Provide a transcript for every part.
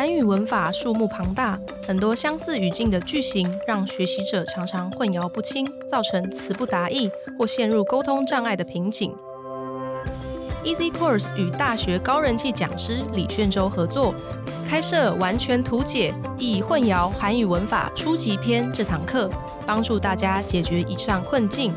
韩语文法数目庞大，很多相似语境的句型，让学习者常常混淆不清，造成词不达意或陷入沟通障碍的瓶颈。Easy Course 与大学高人气讲师李炫洲合作，开设完全图解易混淆韩语文法初级篇这堂课，帮助大家解决以上困境。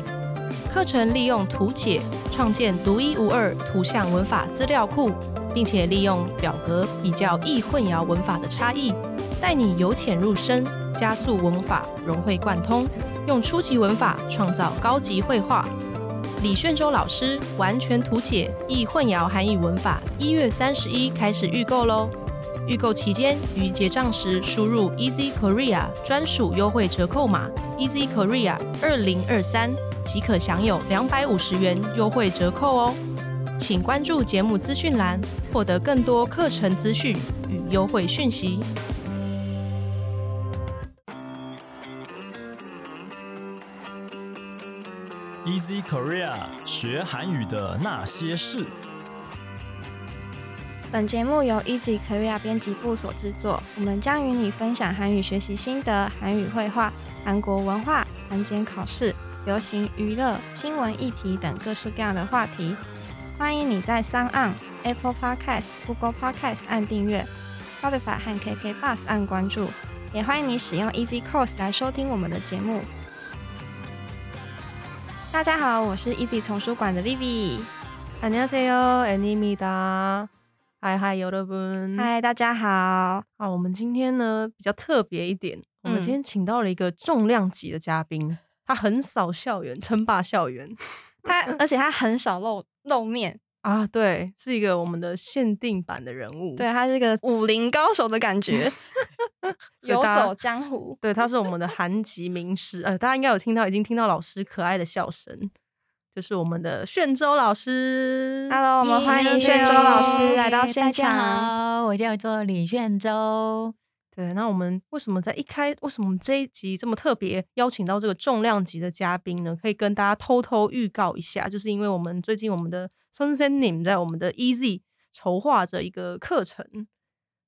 课程利用图解创建独一无二图像文法资料库，并且利用表格比较易混淆文法的差异，带你由浅入深，加速文法融会贯通，用初级文法创造高级绘画。李炫洲老师完全图解易混淆韩语文法，一月三十一开始预购喽！预购期间于结账时输入 Easy Korea 专属优惠折扣码 Easy Korea 二零二三，即可享有两百五十元优惠折扣哦。请关注节目资讯栏，获得更多课程资讯与优惠讯息。Easy Korea 学韩语的那些事。本节目由 Easy Korea 编辑部所制作，我们将与你分享韩语学习心得、韩语绘画、韩国文化、韩检考试、流行娱乐、新闻议题等各式各样的话题。欢迎你在 s o n On、Apple Podcast、Google Podcast 按订阅，Spotify 和 KK Bus 按关注，也欢迎你使用 Easy Course 来收听我们的节目。大家好，我是 Easy 丛书馆的 Vivi。 안녕하세요，애니입니다。嗨嗨，여러분。嗨，大家好。啊，我们今天呢比较特别一点，我们嗯今天请到了一个重量级的嘉宾，他横扫校园，称霸校园 他而且他很少露露面，啊！对，是一个我们的限定版的人物。对他是一个武林高手的感觉，游走江湖。对，他是我们的 韩籍名师，呃，大家应该有听到，已经听到老师可爱的笑声，就是我们的炫洲老师。Hello，我们欢迎炫洲老师来到现大家场。好，我叫做李炫洲。对，那我们为什么在一开，为什么这一集这么特别邀请到这个重量级的嘉宾呢？可以跟大家偷偷预告一下，就是因为我们最近我们的 Sunset Nim 在我们的 Easy 筹划着一个课程，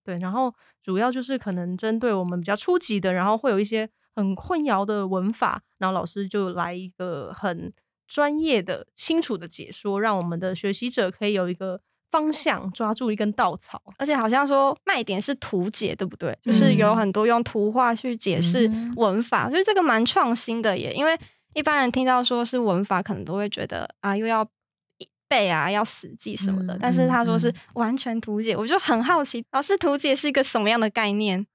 对，然后主要就是可能针对我们比较初级的，然后会有一些很混淆的文法，然后老师就来一个很专业的、清楚的解说，让我们的学习者可以有一个方向，抓住一根稻草。而且好像说卖点是图解，对不对？就是有很多用图画去解释嗯文法，我觉得这个蛮创新的耶。因为一般人听到说是文法，可能都会觉得啊，又要背啊，要死记什么的。嗯但是他说是嗯完全图解，我就很好奇，老师图解是一个什么样的概念？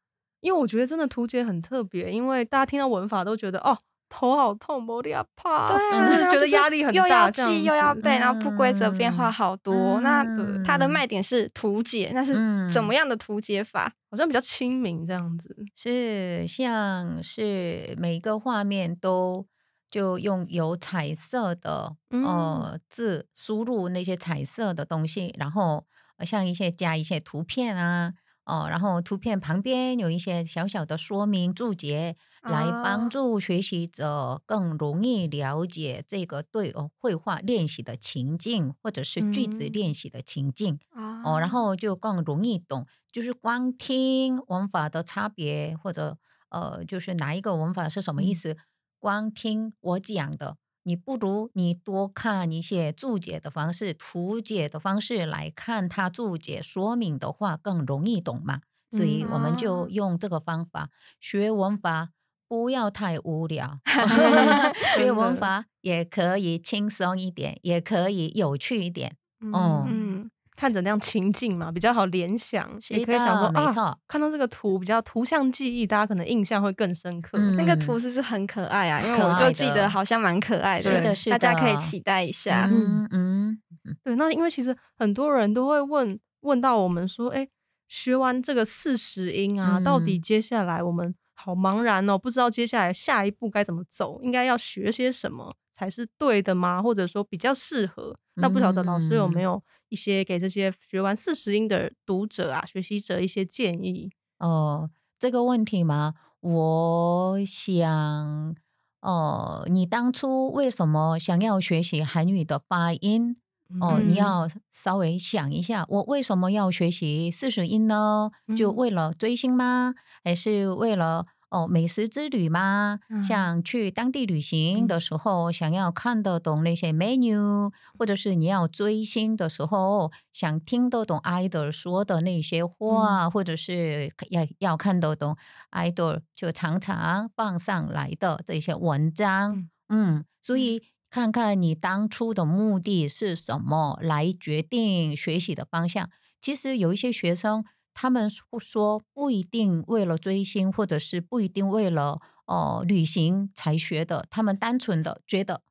因为我觉得真的图解很特别，因为大家听到文法都觉得哦头好痛，摩利亚怕，对啊，就是觉得压力很大，又要记又要背，然后不规则变化好多。那嗯它的卖点是图解，那是怎么样的图解法？好像比较亲民这样子。是像是每个画面都就用有彩色的、嗯呃字输入那些彩色的东西，然后呃像一些加一些图片啊。哦，然后图片旁边有一些小小的说明注解，来啊帮助学习者更容易了解这个对哦绘画练习的情境，或者是句子嗯练习的情境。啊哦，然后就更容易懂，就是光听文法的差别，或者呃，就是哪一个文法是什么意嗯思，光听我讲的，你不如你多看一些注解的方式、图解的方式来看它注解说明的话，更容易懂嘛。所以我们啊就用这个方法学文法。不要太无聊，学文法也可以轻松一点，也可以有趣一点。哦嗯，看着那样情境嘛，比较好联想，是也可以想说啊，的没错看到这个图比较图像记忆，大家可能印象会更深刻。嗯那个图是不是很可爱啊？因为我就记得好像蛮可爱的，是的是的大家可以期待一下。嗯嗯，对，那因为其实很多人都会问问到我们说，哎，学完这个四十音啊，到底嗯接下来我们好茫然哦，不知道接下来下一步该怎么走，应该要学些什么才是对的吗？或者说比较适合？那不晓得老师有没嗯有一些给这些学完四十音的读者啊、学习者一些建议？哦，这个问题嘛，我想，哦，你当初为什么想要学习韩语的发音？哦，你嗯要稍微想一下，我为什么要学习四十音呢？就嗯为了追星吗？还是为了哦美食之旅吗？嗯像去当地旅行嗯的时候，想要看得懂那些 menu，或者是你要追星的时候，想听得懂 idol 说的那些话，或者是要要看得懂 idol 就常常放上来的这些文章。嗯嗯，所以看看你当初的目的是什么，来决定学习的方向。其实有一些学生，他们说说不一定为了追星，或者是不一定为了呃旅行才学的，他们单纯的觉得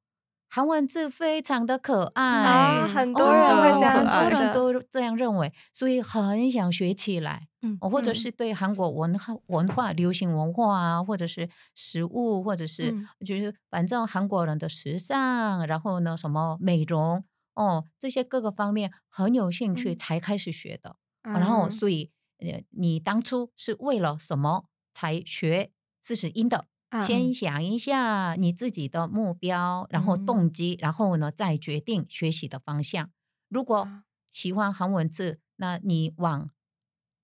韩文字非常的可爱，啊，很多哦人会这样。很多人都这样认为，所以很想学起来。嗯哦，或者嗯。是对韩国文化、文化、流行文化啊，或者是食物，或者是嗯。就是反正韩国人的时尚，然后呢，什么美容哦，这些各个方面很有兴趣嗯。才开始学的。哦然后，嗯所以呃，你当初是为了什么才学四十音的？嗯先想一下你自己的目标，然后嗯。动机，然后呢，再决定学习的方向。如果啊。喜欢韩文字，那你往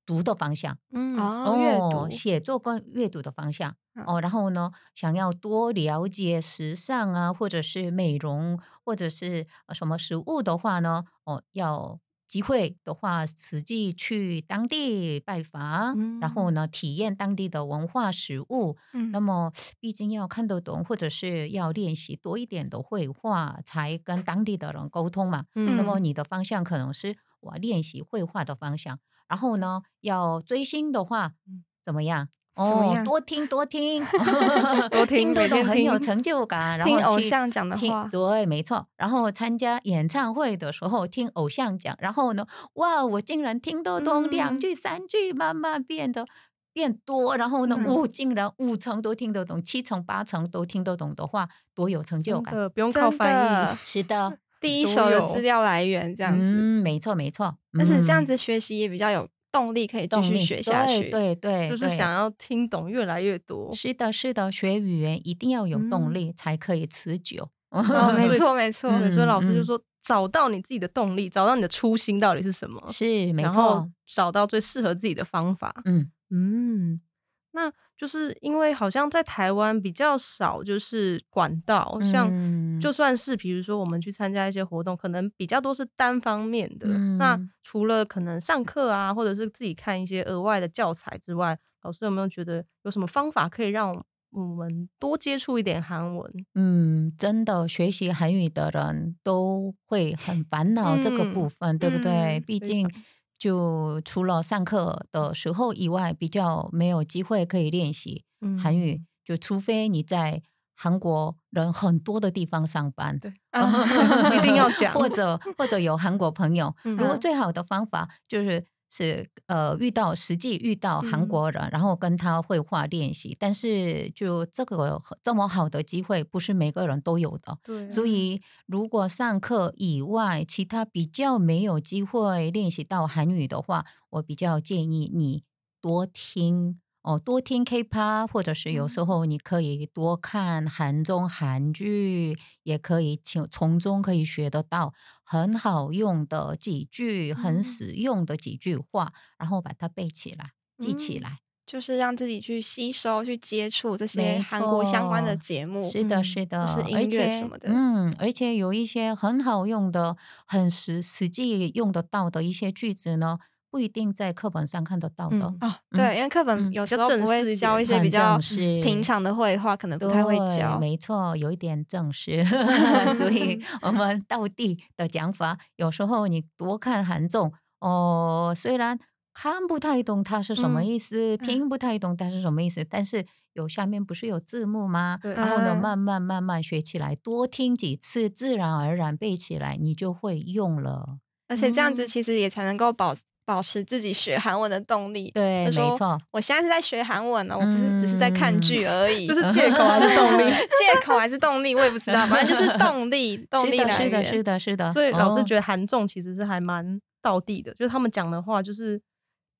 读的方向嗯哦，阅读哦，写作跟阅读的方向嗯哦。然后呢，想要多了解时尚啊，或者是美容，或者是呃什么食物的话呢，哦，要机会的话，实际去当地拜访，然后呢，体验当地的文化食物。嗯那么，毕竟要看得懂，或者是要练习多一点的绘画，才跟当地的人沟通嘛。嗯那么你的方向可能是我练习绘画的方向，然后呢，要追星的话嗯，怎么样？哦，多听多听，多听 得懂，很有成就感。然后去偶像讲的对，没错。然后参加演唱会的时候听偶像讲，然后呢，哇，我竟然听得懂两嗯句、三句，慢慢变得变多。然后呢，嗯我竟然五成都听得懂，七成八成都听得懂的话，多有成就感。不用靠真翻的译，是的，第一手的资料来源这样子，嗯，没错没错，但是这样嗯子学习也比较有动力，可以继续学下去。对对对，就是想要听懂越来越多。是的，是的，学语言一定要有动嗯力才可以持久。哦，没错没错，对，所以老师就嗯说，找到你自己的动力，找到你的初心到底是什么，是没错，找到最适合自己的方法。嗯嗯，那就是因为好像在台湾比较少，就是管道，像嗯就算是比如说我们去参加一些活动，可能比较多是单方面的。那嗯除了可能上课啊，或者是自己看一些额外的教材之外，老师有没有觉得有什么方法可以让我们多接触一点韩文？嗯，真的学习韩语的人都会很烦恼这个部嗯分，对不对？嗯毕竟常就除了上课的时候以外，比较没有机会可以练习韩语，嗯。就除非你在韩国人很多的地方上班，对。啊 一定要讲或者或者有韩国朋友。嗯如果最好的方法就是是呃遇到实际遇到韩嗯国人，然后跟他绘画练习。但是就这个这么好的机会，不是每个人都有的。对，所以，如果上课以外，其他比较没有机会练习到韩语的话，我比较建议你多听哦，多听 K-pop，或者是有时候你可以多看韩综、韩剧，也可以从从中可以学得到很好用的几句、很嗯实用的几句话，然后把它背起来、记起嗯来。就是让自己去吸收、去接触这些没韩国相关的错节目。是的，嗯是的，是音乐而且什么的嗯，而且有一些很好用的、很实实际用得到的一些句子呢，不一定在课本上看得到的。嗯哦，对，因为课本嗯有时候不会教一些比较平常的绘画，可能不太会对教。没错，有一点正式，所以 我们道地的讲法，有时候你多看韩综哦，虽然看不太懂它是什么嗯意思，听不太懂它是什么意思，但是有下面不是有字幕吗？然后呢，嗯慢慢慢慢学起来，多听几次，自然而然背起来，你就会用了。而且这样子嗯其实也才能够保保持自己学韩文的动力。对，没错。我现在是在学韩文呢，我不是只是在看剧而已。这是借口还是动力？借口还是动力，我也不知道，反正就是动力，动，力来是的，源是的，是的。所以老师哦觉得韩综其实是还蛮道地的，就是他们讲的话就是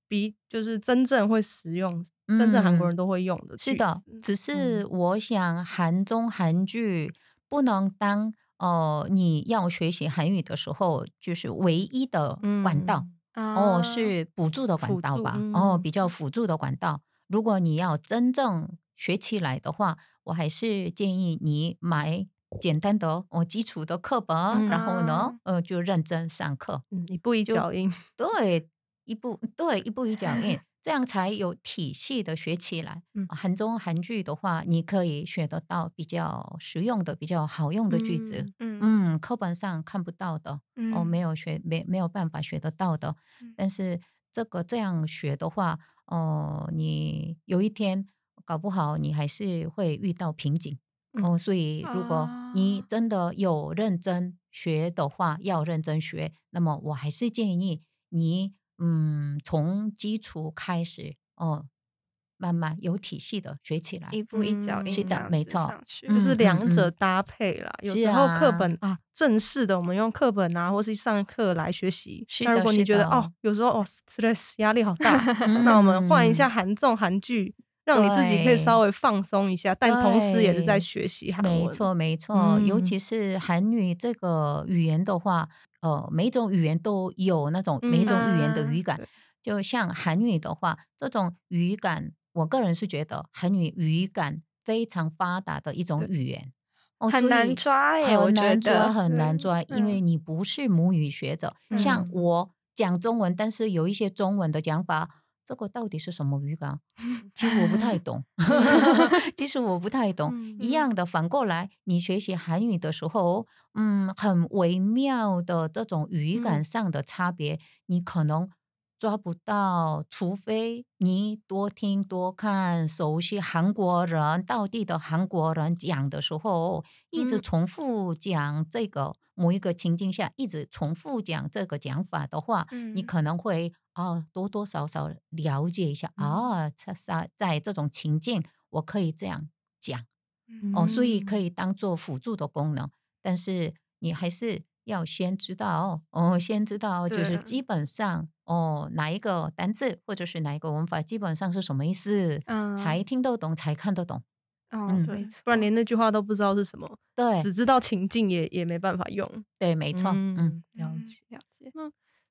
比就是真正会实用，真正韩国嗯人都会用的。是的，只是我想韩综韩剧不能当呃，你要学习韩语的时候，就是唯一的管道、哦，是辅助的管道吧？哦，嗯比较辅助的管道。如果你要真正学起来的话，我还是建议你买简单的哦基础的课本，嗯然后呢啊，呃，就认真上课。嗯，一步一脚印。对，一步对一步一脚印，这样才有体系的学起来。嗯韩中韩剧的话，你可以学得到比较实用的、比较好用的句子。嗯嗯，课本上看不到的，嗯哦，没有学没没有办法学得到的。嗯但是这个这样学的话，哦，你有一天搞不好你还是会遇到瓶颈。嗯哦，所以如果你啊真的有认真学的话，要认真学。那么我还是建议你，嗯，从基础开始，哦，慢慢有体系的学起来。一步一脚是的没错去就是嗯两者搭配啦。有是时候课啊本啊，正式的我们用课本啊，或是上课来学习。那如果你觉得哦，有时候哦，stress 压力好大，那我们换一下韩综韩剧，让你自己可以稍微放松一下，但同时也是在对学习韩文。没错，没错，尤嗯其是韩语这个语言的话，呃，每一种语言都有那种每一种语言的嗯语感。对就像韩语的话，这种语感，我个人是觉得韩语语感非常发达的一种语言。哦，很难抓耶很难抓，很难嗯抓，因为嗯你不是母语学者。像嗯我讲中文，但是有一些中文的讲法，这个到底是什么语感？其实我不太懂 其实我不太懂。嗯一样的，反过来，你学习韩语的时候，嗯，很微妙的这种语感嗯上的差别，你可能抓不到，除非你多听多看，熟悉韩国人到地的韩国人讲的时候，一直嗯重复讲这个某一个情境下，一直重复讲这个讲法的话，你嗯可能会啊多多少少了解一下嗯啊，在在在这种情境，我可以这样讲。哦，所以可以以当做辅助的功能，但是你还是要先知道哦，先知道就是基本上哦哪一个单字或者是哪一个文法基本上是什么意思，嗯才听得懂，才看得懂。哦嗯对，不然连那句话都不知道是什么，对只知道情境也也没办法用。对，没错，嗯嗯，了嗯解。了解，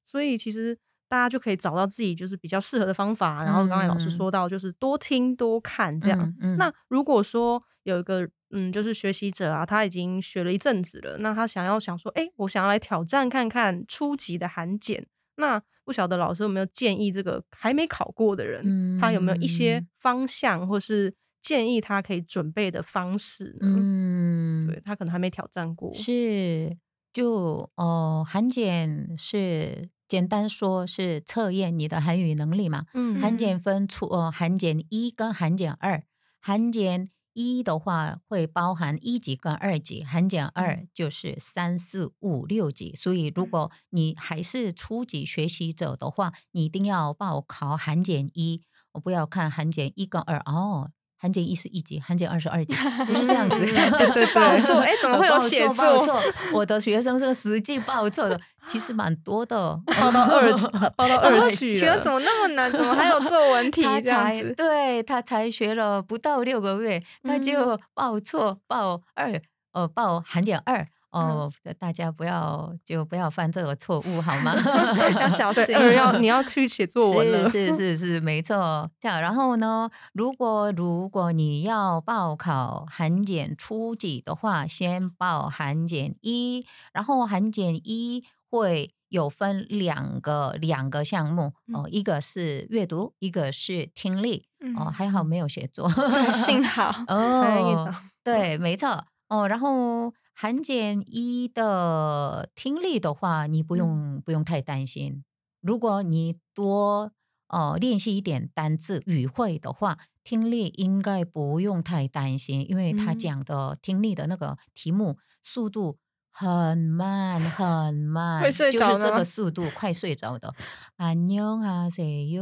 所以其实大家就可以找到自己就是比较适合的方法。然后刚才老师嗯说到，就是多听多看这样。嗯嗯那如果说有一个嗯，就是学习者啊，他已经学了一阵子了，那他想要想说，哎、我想要来挑战看看初级的韩检。那不晓得老师有没有建议这个还没考过的人，他有没有一些嗯方向或是建议他可以准备的方式呢？嗯，对他可能还没挑战过。是，就哦，韩检是简单说是测验你的韩语能力嘛。嗯韩检分出呃韩检一跟韩检二，韩检一的话会包含一级跟二级，韩检二嗯就是三四五六级。所以如果你还是初级学习者的话，你一定要报考韩检一，我不要看韩检一跟二哦。韩检一是一级，韩检二是二级，不是这样子。对对对报错，哎，怎么会有报写错报作？错？我的学生是实际报错的，其实蛮多的。报到二，报到二去了请问怎。么那么难？怎么还有作文 题他这样才子？对他才学了不到六个月，他就报错报二，呃，报韩检二。哦，大家不要就不要犯这个错误好吗？要小，心。二要你要去写作文了。是是是是，没错。这样，然后呢，如果如果你要报考韩检初级的话，先报韩检一，然后韩检一会有分两个两个项目哦，一个是阅读，一个是听力。哦，嗯还好没有写作。幸好 哦，对，没错。哦，然后韩检一的听力的话，你不用、不用太担心。如果你多呃练习一点单字语汇的话，听力应该不用太担心，因为他嗯讲的听力的那个题目速度很慢很慢，会睡就是这着吗个速度快睡着的。안녕하세요。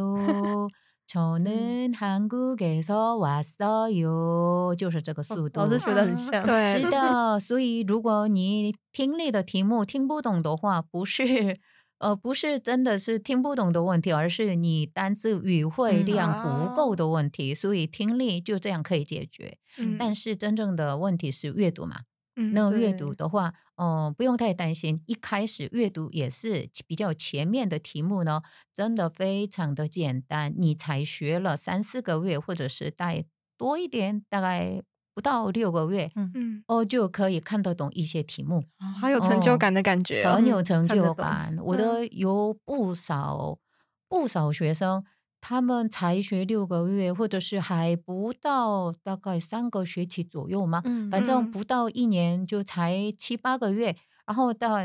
저는 한국에서 왔어요，就是这个速度。老师学的很像。对是的，所以如果你听力的题目听不懂的话，不是呃不是真的是听不懂的问题，而是你单字语汇嗯量不够的问题。所以听力就这样可以解决，嗯但是真正的问题是阅读嘛。 嗯那阅读的话，嗯、不用太担心。一开始阅读也是比较前面的题目呢，真的非常的简单。你才学了三四个月，或者是再多一点，大概不到六个月，嗯嗯，哦，就可以看得懂一些题目。好有成就感的感觉哦。很有成就感。我的有不少不少学生，他们才学六个月，或者是还不到大概三个学期左右嘛，嗯反正嗯。不到一年就才七八个月，然后到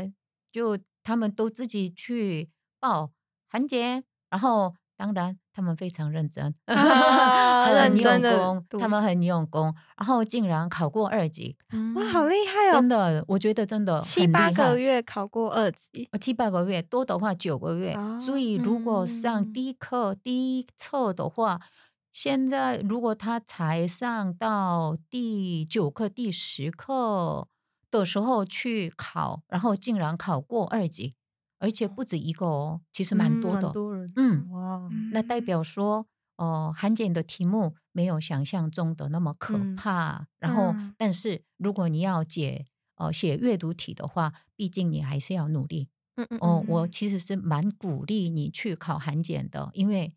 就他们都自己去报韩检，然后当然他们非常认真，啊很用功，他们很用功，然后竟然考过二级，哇，好厉害哦！真的，我觉得真的七八个月考过二级，呃七八个月，多的话九个月。所以如果上嗯第一课、第一册的话，现在如果他才上到第九课、第十课的时候去考，然后竟然考过二级，而且不止一个哦，其实蛮多的。蛮多人，嗯哇，那代表说，哦、韩检的题目没有想象中的那么可嗯怕。然后嗯，但是如果你要解呃写阅读题的话，毕竟你还是要努力。嗯嗯哦，我嗯其实是蛮鼓励你去考韩检的，因为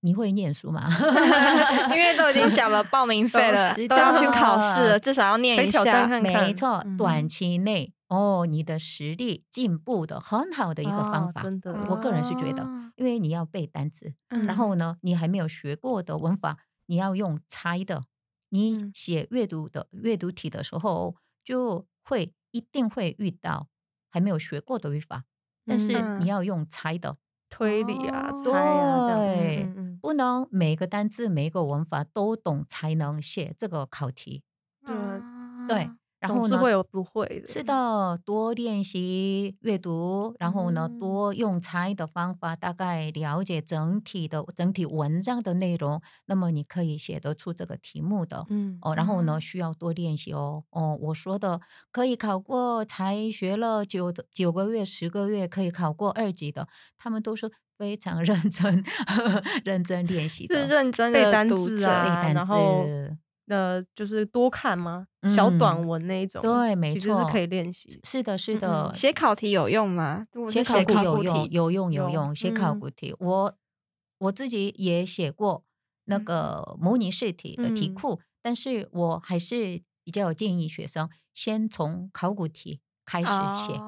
你会念书嘛。因为都已经缴了报名费 了是，都要去考试了，至少要念一下。看看没错，嗯短期内哦，你的实力进步的很好的一个方法。啊真的，我个人是觉得哦，因为你要背单词，嗯。然后呢，你还没有学过的文法，你要用猜的。你嗯。写阅读的阅读题的时候，就会一定会遇到还没有学过的语法，但是嗯。你要用猜的，推理啊、哦。猜啊这样，对嗯嗯。不能每个单字每个文法都懂才能写这个考题。对对。啊，然后呢，总是会有不会的，是的，多练习阅读，然后呢，嗯多用猜的方法，大概了解整体的整体文章的内容，那么你可以写得出这个题目的。嗯哦，然后呢，嗯需要多练习哦。哦，我说的可以考过，才学了九九个月、十个月可以考过二级的，他们都是非常 认真、认真练习的。是认真背单的读者字啊背单然后词呃，就是多看吗？小短嗯文那一种，对没其实是错可以练习。是的，是嗯的，嗯写考题有用吗？写考题有古用，题有用，有有用。写考嗯古题，我我自己也写过那嗯个模拟试题的题嗯库，但是我还是比较建议学生先从考古题开始写。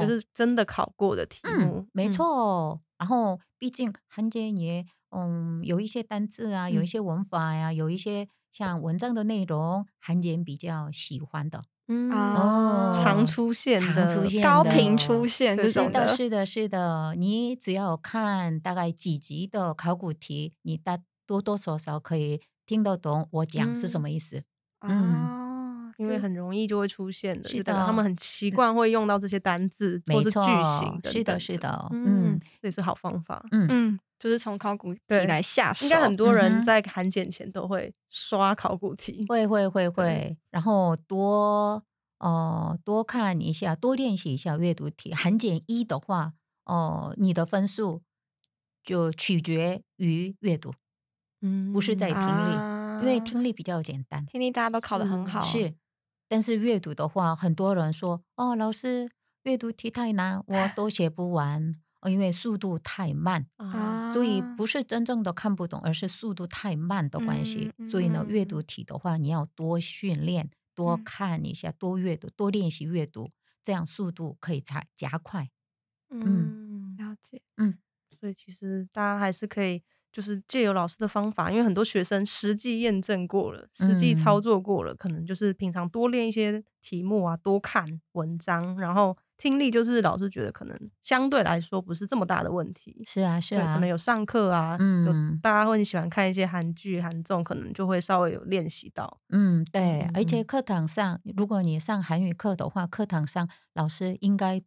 就是真的考过的题目嗯，，没错。然后，毕竟汉奸也嗯有一些单字啊，有一嗯些文法呀、有一些像文章的内容，韩检比较喜欢的。嗯，哦常出现常出现高的频出现这种是的，是的，是的。你只要看大概几集的考古题，你大多多少少可以听得懂我讲是什嗯么意思。嗯，因为很容易就会出现的，是的他的们很习惯会用到这些单字或是句型等是的是的嗯嗯，这也是好方法。嗯，嗯，就是从考古题对来下手，应该很多人在韩检前都会刷考古题，会会会会，然后多呃多看一下，多练习一下阅读题。韩检一的话，哦、你的分数就取决于阅读，嗯不是在听力，啊因为听力比较简单。听力大家都考得很好，是，但是阅读的话，很多人说哦，老师阅读题太难，我都写不完，哦因为速度太慢，啊，所以不是真正的看不懂，而是速度太慢的关系。嗯所以呢，阅嗯。读题的话，你要多训练，多嗯。看一下，多阅读，多练习阅读，这样速度可以加加快。嗯，了解，嗯。所以其实大家还是可以，就是借由老师的方法，因为很多学生实际验证过了，实际操嗯。作过了，可能就是平常多练一些题目啊，多看文章，然后听力就是老师觉得可能相对来说不是这么大的问题。是啊，是啊，可啊能，有上课啊，有嗯大家会很喜欢看一些韩剧、韩综，可能就会稍微有练习到。嗯，对，而且嗯课堂上，如果你上韩语课的话，课堂上老师应该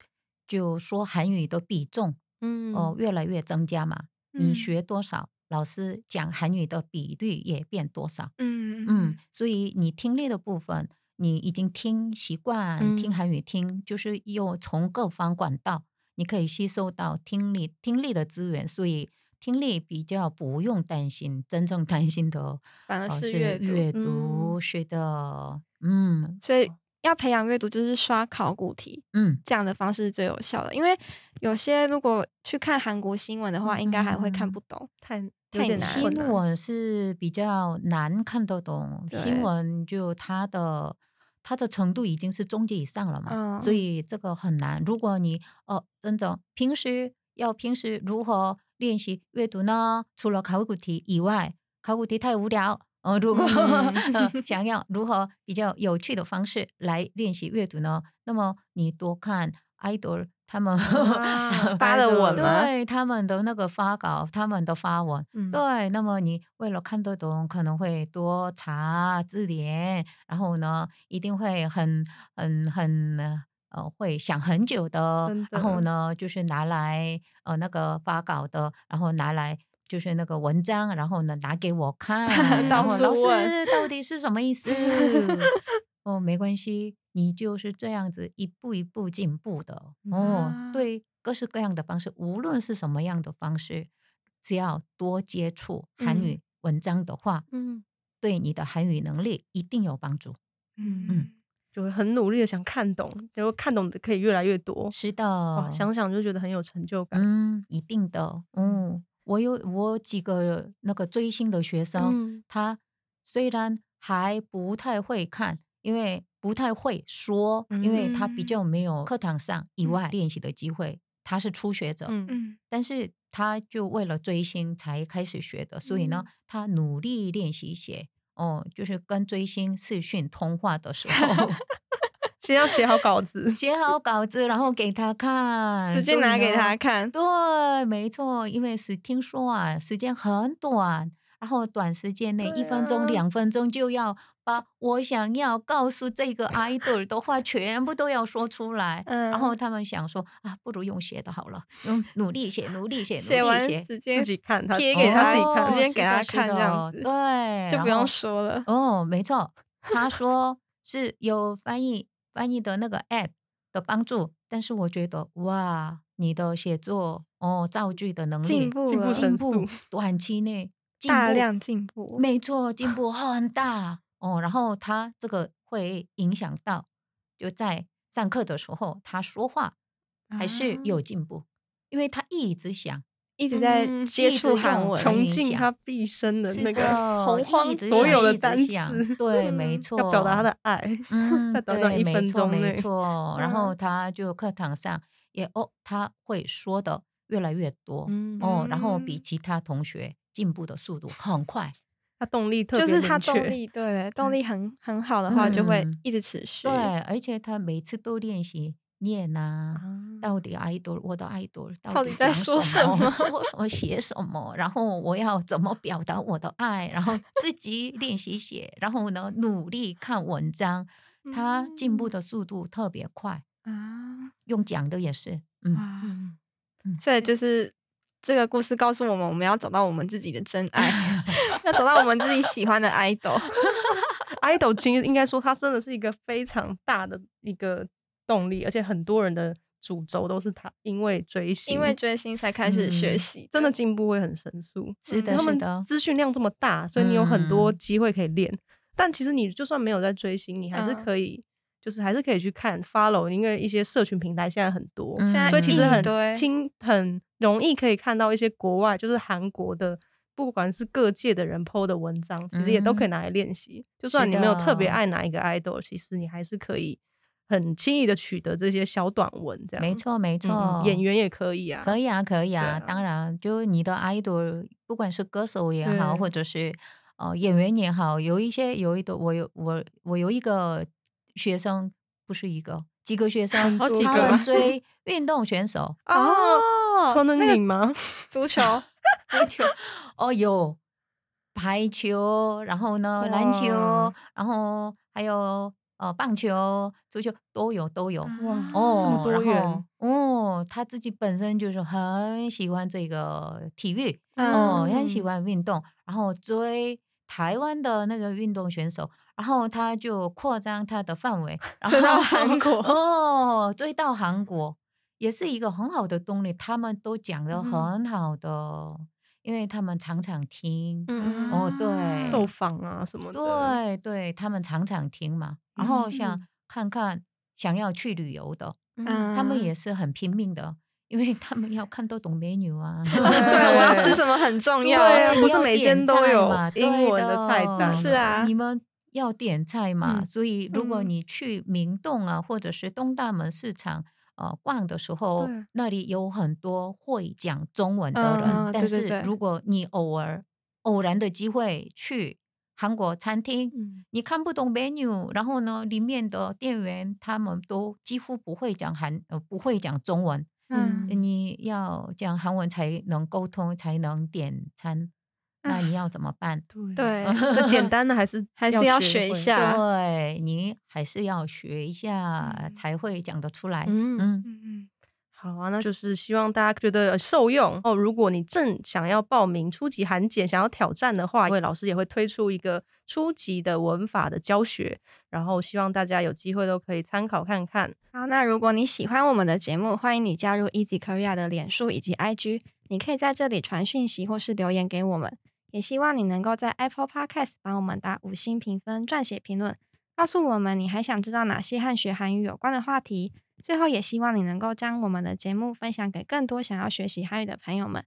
就说韩语的比重嗯哦、越来越增加嘛。你嗯学多少，老师讲韩语的比率也变多少。嗯嗯，所以你听力的部分，你已经听习惯听嗯韩语听，就是又从各方管道，你可以吸收到听力听力的资源，所以听力比较不用担心，真正担心的 反而呃是阅读阅嗯读，是的，嗯，所以要培养阅读，就是刷考古题嗯，这样的方式是最有效的。因为有些如果去看韩国新闻的话，应该还会看不懂。太太难新。闻是比较难看得懂，新闻就它的它的程度已经是中级以上了嘛，嗯所以这个很难。如果你哦，真的平时要平时如何练习阅读呢？除了考古题以外，考古题太无聊。呃，如果、嗯呃 想要如何比较有趣的方式来练习阅读呢？那么你多看 idol 他们、啊发的文吗对他们的那个发稿，他们的发文，嗯对，那么你为了看得懂，可能会多查字典，然后呢，一定会很很很呃，会想很久的真，然后呢，就是拿来呃那个发稿的，然后拿来。就是那个文章，然后呢拿给我看，老师到底是什么意思？哦，没关系，你就是这样子一步一步进步的。哦啊，对，各式各样的方式，无论是什么样的方式，只要多接触韩嗯语文章的话，嗯对你的韩语能力一定有帮助。嗯嗯，就会很努力的想看懂，结果看懂的可以越来越多。是的，哇，想想就觉得很有成就感。嗯，一定的。嗯，我有我几个那个追星的学生，嗯他虽然还不太会看，因为不太会说，因为他比嗯较没有课堂上以嗯外练习的机会，他是初学者。嗯嗯但是他就为了追星才开始学的，所以呢，嗯他努力练习写。哦，就是跟追星视讯通话的时候 先要写好稿子。写好稿子，然后给他看，直接拿给他看。对，没错，因为是听说啊，时间很短，然后短时间内对一分钟、啊两分钟就要把我想要告诉这个 idol 的话全部都要说出来。嗯，然后他们想说啊，不如用写的好了，用努力写，努力写，努写完力写，直接自己看，他贴哦给他他自己看，直接给他看这样子对，就不用说了。哦，没错，他说是有翻译翻译的那个 app 的帮助，但是我觉得哇，你的写作哦造句的能力进步了进步短期内进步大量进步，没错，进步很大哦。然后他这个会影响到，就在上课的时候，他说话还是啊有进步，因为他一直想。一直在嗯接触韩文，穷尽他毕生的是那个的洪荒一直所想一直有的单想词 对，嗯没错，要表达他的爱。嗯，在短短对一分没错没 错。然后嗯他就课堂上也哦，他会说的越来越多、嗯哦，然后比嗯其他同学进步的速度很快。他动力特别就是他动力 对动力很很好的话，就会嗯一直持续。对，而且他每次都练习念呐、啊到底 idol 我的底在到底讲说什么？什么说什么写什么？然后我要怎么表达我的爱？然后自己练习写，然后呢努力看文章，他进步的速度特别快。啊，用讲的也是，嗯，嗯所以就是这个故事告诉我们，我们要找到我们自己的真爱，要找到我们自己喜欢的 idol。idol 其实应该说，它真的是一个非常大的一个动力，而且很多人的主轴都是他因为追星，因为追星才开始学嗯习，真的进步会很神速。是的，他们是的，资讯量这么大，所以你有很多嗯机会可以练。但其实你就算没有在追星，你还是嗯可以，就是还是可以去看 follow，因为一些社群平台现在很多，嗯现在所以其实很轻很容易可以看到一些国外，就是韩国的，不管是各界的人 PO 的文章，其实也都可以拿来练习。就算你没有特别爱哪一个 idol，其实你还是可以很轻易的取得这些小短文，这样没。错，没。嗯错嗯，演员也可以啊，可以啊，可以。啊，啊当然，就你的 idol，不管是歌手也好，或者是呃演员也好，有一些有一个我有我我有一个学生，不是一个几个学生，好几他个们追运动选手，哦，超能那个领吗？足球 足球，哦有排球，然后呢篮球，然后还有呃棒球、足球都有都有。哇哦，这么多然元后哦，他自己本身就是很喜欢这个体育，嗯哦，也很喜欢运动，然后追台湾的那个运动选手，然后他就扩张他的范围，然追到韩国哦，追到韩国也是一个很好的动力，他们都讲的嗯很好的，因为他们常常听，哦对受访啊什么的，对对，他们常常听嘛。然后想看看想要去旅游的，嗯他们也是很拼命的，因为他们要看得懂 menu 啊。对，我要吃什么很重要。不是每间都有英文的菜单，是啊你们要点菜嘛，嗯所以如果嗯你去明洞啊，或者是东大门市场。呃，逛的时候，那里有很多会讲中文的人，嗯但是如果你偶尔偶然的机会去韩国餐厅，嗯。你看不懂 menu，然后呢，里面的店员他们都几乎不会讲韩呃不会讲中文，嗯。你要讲韩文才能沟通，才能点餐，那你要怎么办？对，这简单的还是还是要学一下对你还是要学一下，嗯才会讲得出来。嗯嗯，嗯好啊，那就是希望大家觉得受用哦。如果你正想要报名初级韩检，想要挑战的话，因为老师也会推出一个初级的文法的教学，然后希望大家有机会都可以参考看看。好，那如果你喜欢我们的节目，欢迎你加入 Easy Korea 的脸书以及 IG，你可以在这里传讯息或是留言给我们。也希望你能够在 Apple Podcast 帮我们打五星评分、撰写评论，告诉我们你还想知道哪些和学韩语有关的话题。最后也希望你能够将我们的节目分享给更多想要学习韩语的朋友们。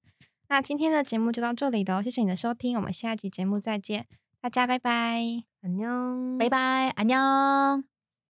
那今天的节目就到这里了，谢谢你的收听，我们下一集节目再见，大家拜拜，安妞，拜拜，安妞。